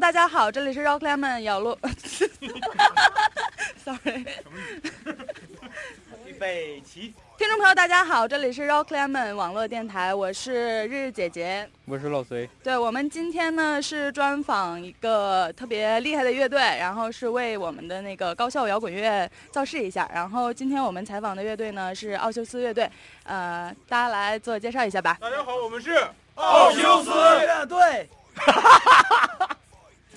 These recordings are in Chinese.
大家好，这里是 Rock Lemon 咬路。Sorry。预备起。听众朋友，大家好，这里是 Rock Lemon 网络电台，我是日日姐姐，我是老隋。对，我们今天呢是专访一个特别厉害的乐队，然后是为我们的那个高校摇滚乐造势一下。然后今天我们采访的乐队呢是奥修斯乐队，呃，大家来自我介绍一下吧。大家好，我们是奥修斯乐队。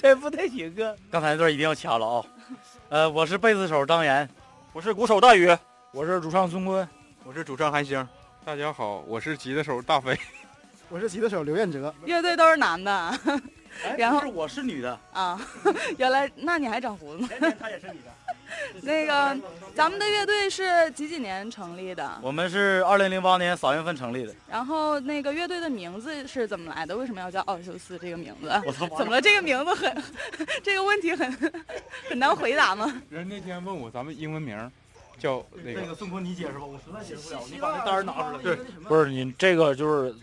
这不太行啊！刚才那段一定要掐了啊！呃，我是贝斯手张岩，我是鼓手大宇，我是主唱孙坤。我是主唱韩星，大家好，我是吉他手大飞，我是吉他手刘彦哲。乐队都是男的，然后我是女的啊。原来那你还长胡子？他也是女的。那个，咱们的乐队是几几年成立的？我们是二零零八年三月份成立的。然后那个乐队的名字是怎么来的？为什么要叫奥修斯这个名字？我操！怎么了？这个名字很，这个问题很 很难回答吗？人那天问我咱们英文名。叫那个宋坤，你解释吧，我实在解释不了。你把那单拿出来。对，不是你这个就是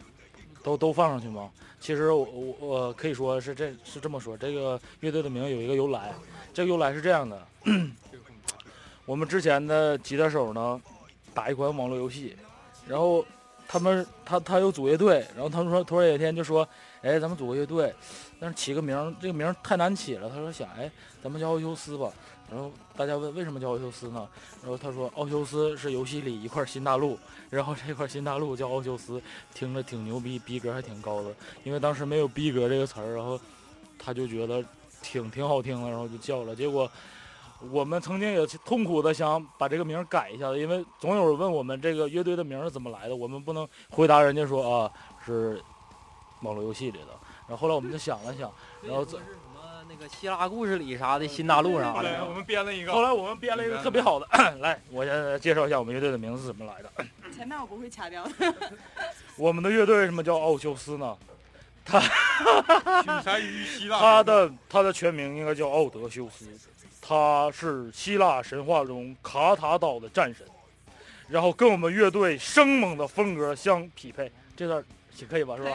都都放上去吗？其实我我我可以说是这是这么说，这个乐队的名有一个由来，这个由来是这样的。我们之前的吉他手呢，打一款网络游戏，然后他们他他有组乐队，然后他们说突然有一天就说，哎，咱们组个乐队，但是起个名，这个名太难起了。他说想，哎，咱们叫奥修斯吧。然后大家问为什么叫奥修斯呢？然后他说奥修斯是游戏里一块新大陆，然后这块新大陆叫奥修斯，听着挺牛逼，逼格还挺高的。因为当时没有逼格这个词儿，然后他就觉得挺挺好听的，然后就叫了。结果我们曾经也痛苦的想把这个名改一下子，因为总有人问我们这个乐队的名是怎么来的，我们不能回答人家说啊是网络游戏里的。然后后来我们就想了想，然后个希腊故事里啥的新大陆啥的，我们编了一个。后来我们编了一个特别好的，来，我先介绍一下我们乐队的名字怎么来的。前面我不会掐掉。我们的乐队为什么叫奥修斯呢？他取材于希腊。他的他的全名应该叫奥德修斯，他是希腊神话中卡塔岛的战神，然后跟我们乐队生猛的风格相匹配。这段。可以吧，是吧？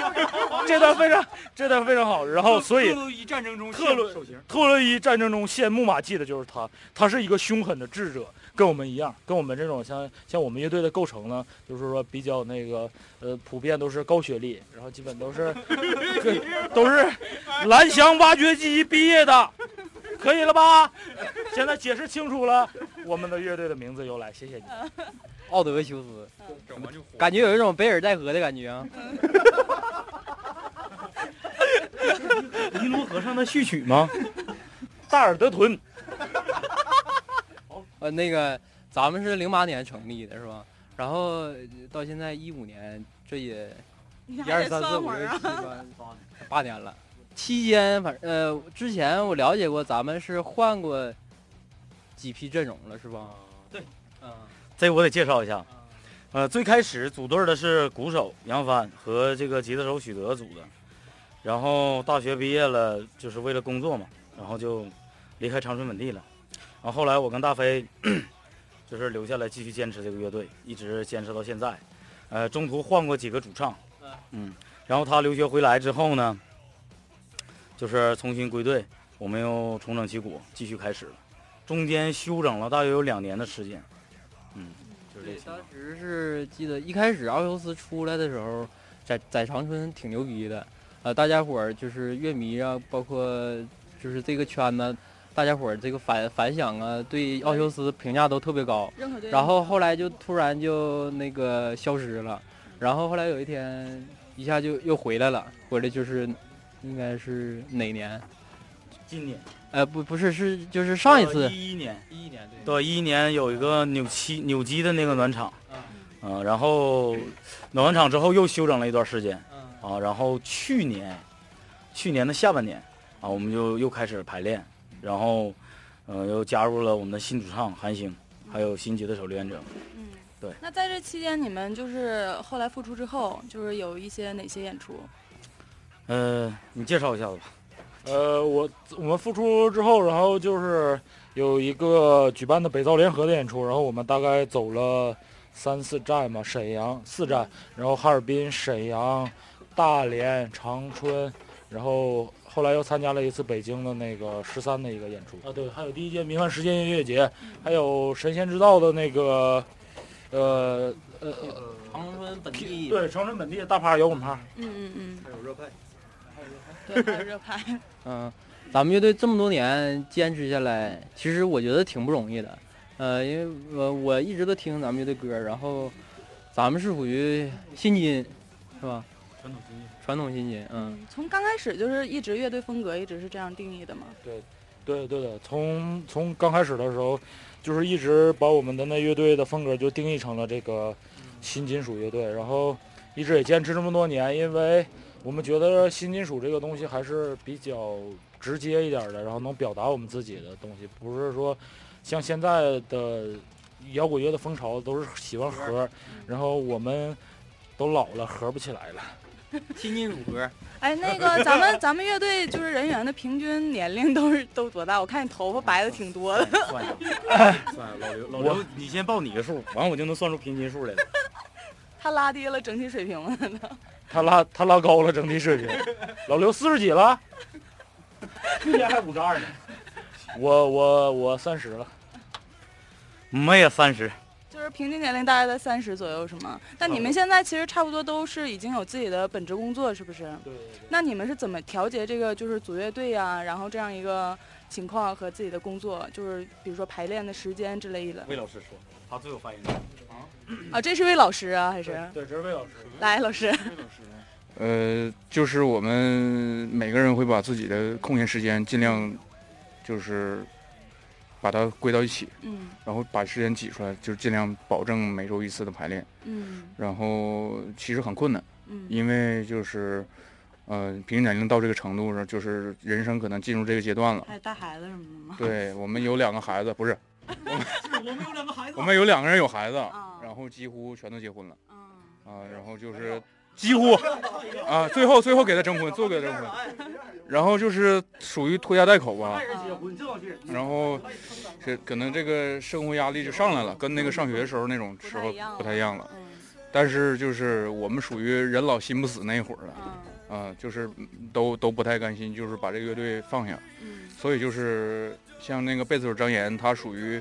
这段非常，这段非常好。然后，所以特洛伊战争中，特洛特洛伊战争中献木马祭的就是他。他是一个凶狠的智者，跟我们一样，跟我们这种像像我们乐队的构成呢，就是说比较那个呃，普遍都是高学历，然后基本都是 都是蓝翔挖掘机毕业的，可以了吧？现在解释清楚了我们的乐队的名字由来，谢谢你。奥德修斯，感觉有一种北尔戴河的感觉啊。尼罗河上的序曲吗？大尔德屯。呃，那个咱们是零八年成立的是吧？然后到现在一五年，这也一二三四五六七八八年了。期间反呃，之前我了解过，咱们是换过几批阵容了是吧？对，嗯。这我得介绍一下，呃，最开始组队的是鼓手杨帆和这个吉他手许德组的，然后大学毕业了，就是为了工作嘛，然后就离开长春本地了，然后后来我跟大飞 就是留下来继续坚持这个乐队，一直坚持到现在，呃，中途换过几个主唱，嗯，然后他留学回来之后呢，就是重新归队，我们又重整旗鼓，继续开始了，中间休整了大约有两年的时间。嗯，对，当时是记得一开始奥修斯出来的时候，在在长春挺牛逼的，呃，大家伙儿就是乐迷啊，包括就是这个圈子，大家伙儿这个反反响啊，对奥修斯评价都特别高。然后后来就突然就那个消失了，然后后来有一天一下就又回来了，回来就是应该是哪年？今年。呃，不，不是，是就是上一次一一年，一一年对，对，一一年有一个扭七扭机的那个暖场，嗯，然后暖完场之后又休整了一段时间，啊，然后去年，去年的下半年，啊，我们就又开始排练，然后，呃，又加入了我们的新主唱韩星，还有新吉的手刘彦哲，嗯，对。那在这期间，你们就是后来复出之后，就是有一些哪些演出？呃，你介绍一下子吧。呃，我我们复出之后，然后就是有一个举办的北造联合的演出，然后我们大概走了三四站嘛，沈阳四站，然后哈尔滨、沈阳、大连、长春，然后后来又参加了一次北京的那个十三的一个演出。啊，对，还有第一届民幻时间音乐节，还有神仙之道的那个，呃呃呃，长春本地对，长春本地的大趴摇滚趴，嗯嗯嗯，还有热派，对，还有热派。嗯，咱们乐队这么多年坚持下来，其实我觉得挺不容易的。呃，因为我我一直都听咱们乐队歌，然后咱们是属于新金，是吧？传统新金。传统新金，嗯，从刚开始就是一直乐队风格一直是这样定义的嘛。对，对对的，从从刚开始的时候，就是一直把我们的那乐队的风格就定义成了这个新金属乐队，然后一直也坚持这么多年，因为我们觉得新金属这个东西还是比较直接一点的，然后能表达我们自己的东西，不是说像现在的摇滚乐的风潮都是喜欢合，然后我们都老了，合不起来了。新金属歌。哎，那个咱们咱们乐队就是人员的平均年龄都是都多大？我看你头发白的挺多的。算了，算了，老刘，老刘，你先报你个数，完我就能算出平均数来了。他拉低了整体水平了呢。他拉他拉高了整体水平。老刘四十几了，去年还五十二呢。我我我三十了，我也三十。就是平均年龄大概在三十左右，是吗？那你们现在其实差不多都是已经有自己的本职工作，是不是？对对对。那你们是怎么调节这个就是组乐队呀，然后这样一个情况和自己的工作，就是比如说排练的时间之类的？魏老师说，他最有发言权。啊，这是魏老师啊，还是？对，这是魏老师。来，老师。魏老师。呃，就是我们每个人会把自己的空闲时间尽量，就是把它归到一起，嗯然后把时间挤出来，就是尽量保证每周一次的排练。嗯然后其实很困难，嗯因为就是，呃，平均年龄到这个程度上，就是人生可能进入这个阶段了。还带孩子什么的吗？对我们有两个孩子，不是，我们有两个孩子。我们有两个人有孩子，啊。然后几乎全都结婚了。嗯。啊，然后就是几乎。啊，最后最后给他征婚，最后给他征婚，然后就是属于拖家带口吧，然后这可能这个生活压力就上来了，跟那个上学的时候那种时候不太一样了。嗯但是就是我们属于人老心不死那一会儿了，嗯啊，就是都都不太甘心，就是把这个乐队放下。嗯所以就是像那个贝斯手张岩，他属于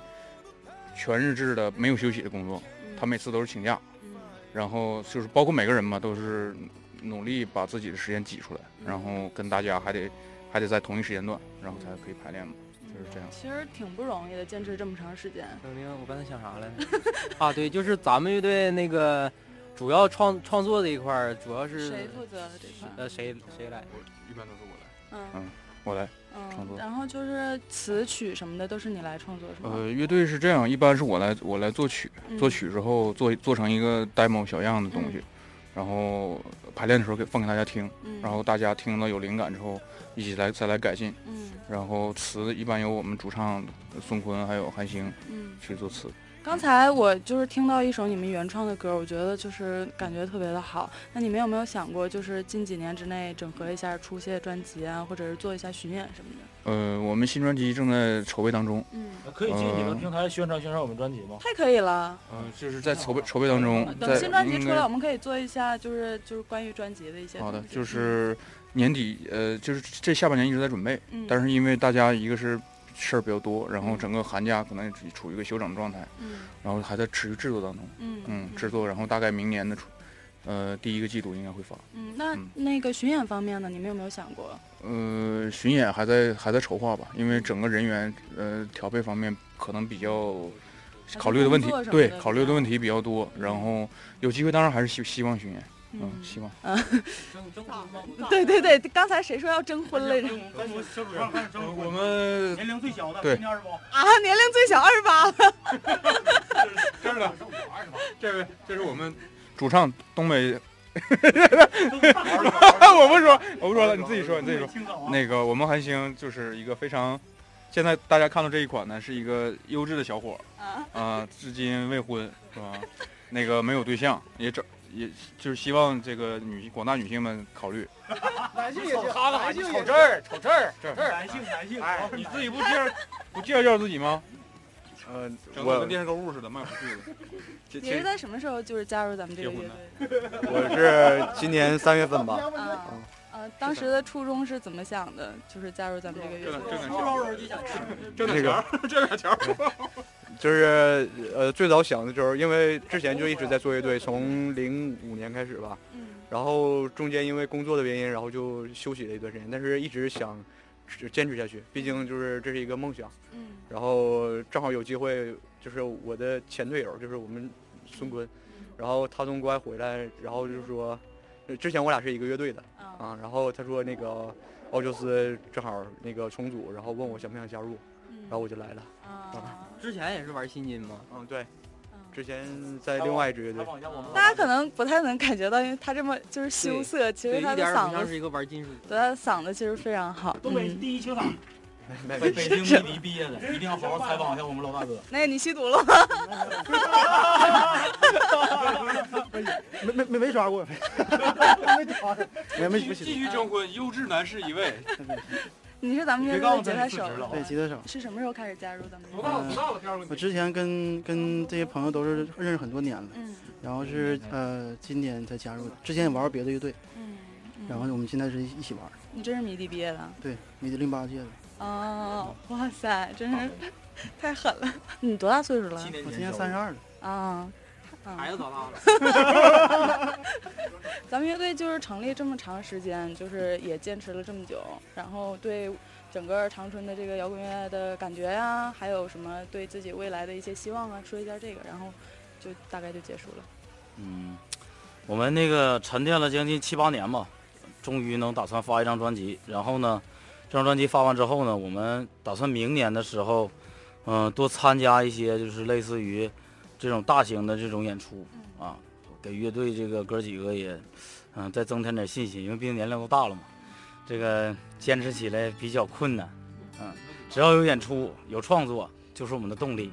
全日制的没有休息的工作，嗯，他每次都是请假，嗯然后就是包括每个人嘛，都是努力把自己的时间挤出来，然后跟大家还得还得在同一时间段，然后才可以排练嘛，就是这样。其实挺不容易的，坚持这么长时间。等等，我刚才想啥来着？啊，对，就是咱们乐队那个主要创创作这一块儿，主要是谁负责这块？呃谁谁来？一般都是我来，嗯我来。嗯创作然后就是词曲什么的都是你来创作是吗？呃，乐队是这样，一般是我来我来作曲，嗯作曲之后做做成一个 demo 小样的东西，然后排练的时候给放给大家听，嗯，然后大家听了有灵感之后，一起来再来改进。嗯然后词一般由我们主唱孙坤还有韩星嗯。去做词。刚才我就是听到一首你们原创的歌，我觉得就是感觉特别的好。那你们有没有想过，就是近几年之内整合一下，出些专辑啊，或者是做一下巡演什么的？呃，我们新专辑正在筹备当中，嗯，可以借你们平台宣传宣传我们专辑吗？太可以了。嗯、就是在筹备筹备当中，等新专辑出来，我们可以做一下，就是就是关于专辑的一些好的就是年底，呃，就是这下半年一直在准备，嗯，但是因为大家一个是事儿比较多，然后嗯整个寒假可能处处于一个休整状态，嗯。然后还在持续制作当中，嗯嗯，制作，然后大概明年的初，呃，第一个季度应该会发。嗯，那嗯。那个巡演方面呢，你们有没有想过？呃，巡演还在还在筹划吧，因为整个人员呃调配方面可能比较考虑的问题对考虑的问题比较多，然后有机会当然还是希希望巡演，嗯，希望。对对对，刚才谁说要征婚来着？我们年龄最小的对今年二十八，啊，年龄最小二十八了。这儿的，这位这是我们主唱东北，我不说，我不说了，你自己说，你自己说。那个我们韩星就是一个非常，现在大家看到这一款呢，是一个优质的小伙啊儿啊、至今未婚是吧？那个没有对象，也找，也就是希望这个女广大女性们考虑。男性也行，哈男性瞅这儿，瞅这儿，这儿男性男性，哎你自己不介绍 不介绍介绍自己吗？呃，整我的跟电视购物似的卖不出去的。其你是在什么时候就是加入咱们这个乐队的？我是今年三月份吧，啊啊呃，当时的初衷是怎么想的？就是加入咱们这个乐队。挣点钱，挣点钱挣点钱，就是呃，最早想的就是因为之前就一直在做乐队，从零五年开始吧，嗯。然后中间因为工作的原因，然后就休息了一段时间，但是一直想坚持下去，毕竟就是这是一个梦想。嗯。然后正好有机会，就是我的前队友，就是我们孙坤，然后他从国外回来，然后就是说，呃之前我俩是一个乐队的啊啊，然后他说那个奥修斯正好那个重组，然后问我想不想加入，然后我就来了。啊，之前也是玩新音吗？嗯，对，嗯之前在另外一支乐队大家可能不太能感觉到，因为他这么就是羞涩，其，实他的嗓子，像是一个玩金属。对他的嗓子其实非常好。东北嗯，第一球场，没北北京迷笛毕业的，一定要好好采访一下我们老大哥。那个你吸毒了吗？没没没没抓过，没抓过，没没没继续征婚，优质男士一位。你是咱们乐队的吉他手对，吉他手。是什么时候开始加入咱们乐队？多大了？多大了？第二个我之前跟跟这些朋友都是认识很多年了，嗯然后是呃今年才加入的，之前也玩过别的乐队，嗯，嗯然后我们现在是一一起玩，你真是迷笛毕业的？对，迷笛零八届的，哦，哇塞，真是太狠了！你多大岁数了？我今年三十二了，啊，啊孩子多大了？咱们乐队就是成立这么长时间，就是也坚持了这么久，然后对整个长春的这个摇滚乐的感觉呀，还有什么对自己未来的一些希望啊，说一下这个，然后就大概就结束了。嗯，我们那个沉淀了将近七八年吧，终于能打算发一张专辑。然后呢，这张专辑发完之后呢，我们打算明年的时候，嗯、多参加一些就是类似于这种大型的这种演出啊，给乐队这个哥几个也，嗯、再增添点信心，因为毕竟年龄都大了嘛，这个坚持起来比较困难。嗯，只要有演出有创作，就是我们的动力。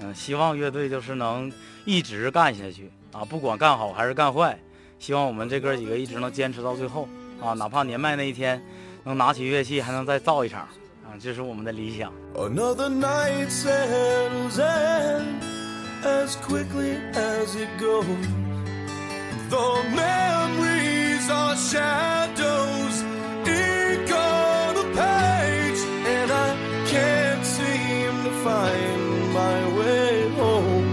嗯，希望乐队就是能一直干下去啊，不管干好还是干坏，希望我们这哥几个一直能坚持到最后啊，哪怕年迈那一天，能拿起乐器还能再造一场啊，这是我们的理想。Another night as quickly as it goes. The memories are shadows, ink on the page, and I can't seem to find my way home.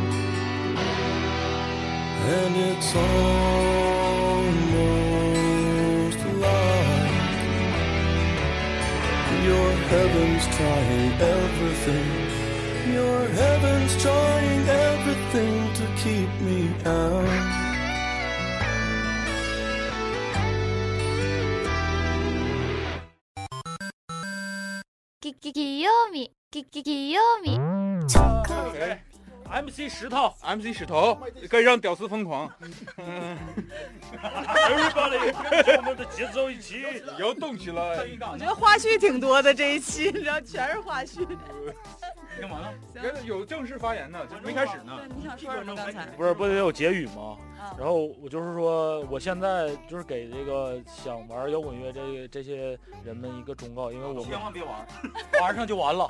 And it's almost like your heaven's trying everything. Your heaven's trying everything to keep me out. きききよみきききよみ MC 石头 MC 石头跟上屌丝疯狂， ，Everybody，跟我们的节奏一起。要动起来！我觉得花絮挺多的这一期，你知道，全是花絮。 干嘛呢？有正式发言呢，就没开始呢。你想说什么刚才？不是不得有结语吗？啊然后我就是说，我现在就是给这个想玩摇滚乐这这些人们一个忠告，因为我们千万别玩，玩上就完了。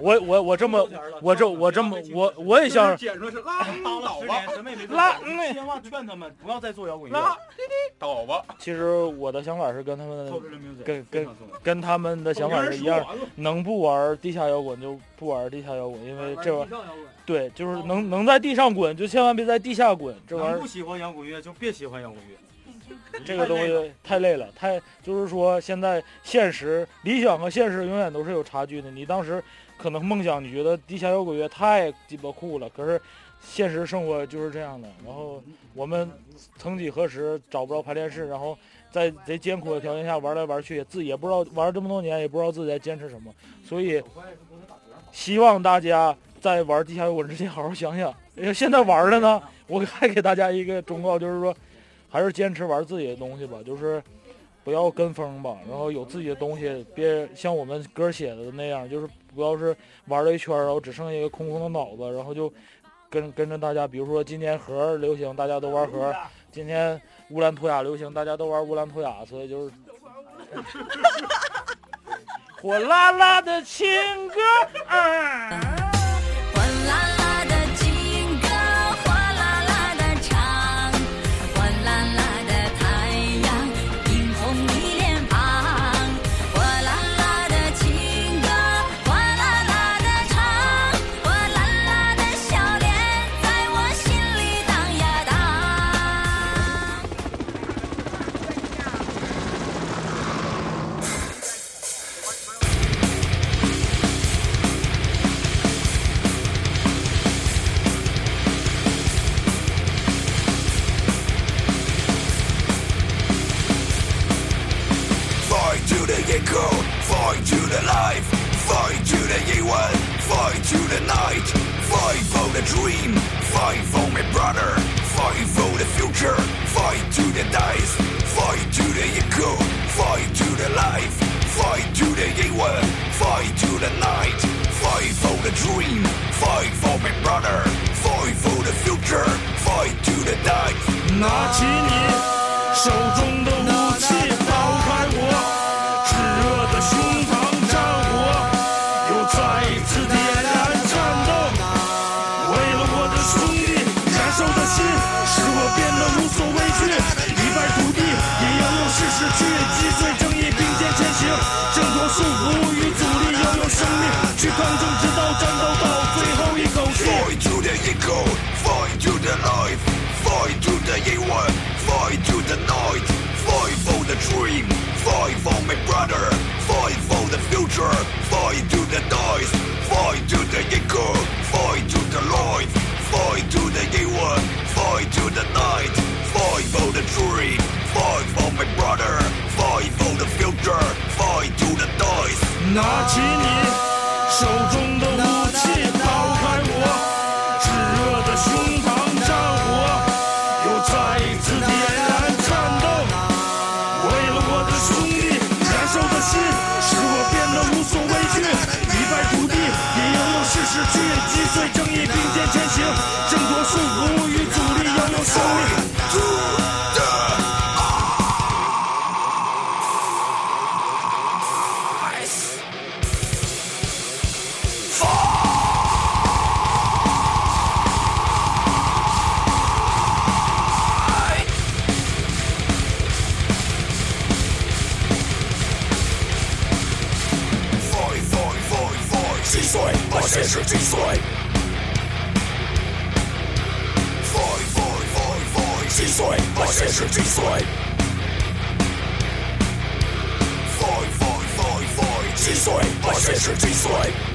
我我我这么我这我这么我我也想拉当了十年，什么也没做拉千万劝他们不要再做摇滚乐。拉倒吧，其实我的想法是跟他们跟跟跟他们的想法是一样，能不玩地下摇滚就不玩地下摇滚，因为这玩意儿对就是能能在地上滚就千万别在地下滚，这玩意儿能不喜喜欢摇滚乐就别喜欢摇滚乐。这个东西太累了，太就是说现在现实理想和现实永远都是有差距的。你当时可能梦想，你觉得地下摇滚乐太鸡巴酷了，可是现实生活就是这样的。然后我们曾几何时找不着排练室，然后在贼艰苦的条件下玩来玩去，自己也不知道玩这么多年，也不知道自己在坚持什么。所以希望大家在玩地下摇滚之前好好想想。呃现在玩了呢，我还给大家一个忠告，就是说。还是坚持玩自己的东西吧，就是不要跟风吧，然后有自己的东西，别像我们歌写的那样，就是不要是玩了一圈，然后只剩下一个空空的脑子，然后就跟跟着大家，比如说今年盒流行，大家都玩盒；今天乌兰图雅流行，大家都玩乌兰图雅，所以就是 火辣辣的情歌。啊 ，fight to the night, fight for the dream, fight for my brother, fight for the future, fight to the dice, fight to the echo, fight to the life, fight to the 夜晚，fight to the night, fight for the dream, fight for my brother, fight for the future, fight to the dice。拿起你手中的武器， 使我变得无所畏惧。一败涂地，也要用事实去击碎正义，并肩前行，挣脱束缚与阻力，要用生命去抗争，直到战斗到最后一口气。Fight to the echo, fight to the life, fight to the 夜晚，fight to the night, fight for the dream, fight for my brother, fight for the future, fight to the dice, fight to the echo, fight to the life, fight to the 夜 fight for the dream, fight for my brother, fight for the future, fight to the dice。拿起你手中的 把现实击碎。fight fight fight fight，击碎，把现实击碎。fight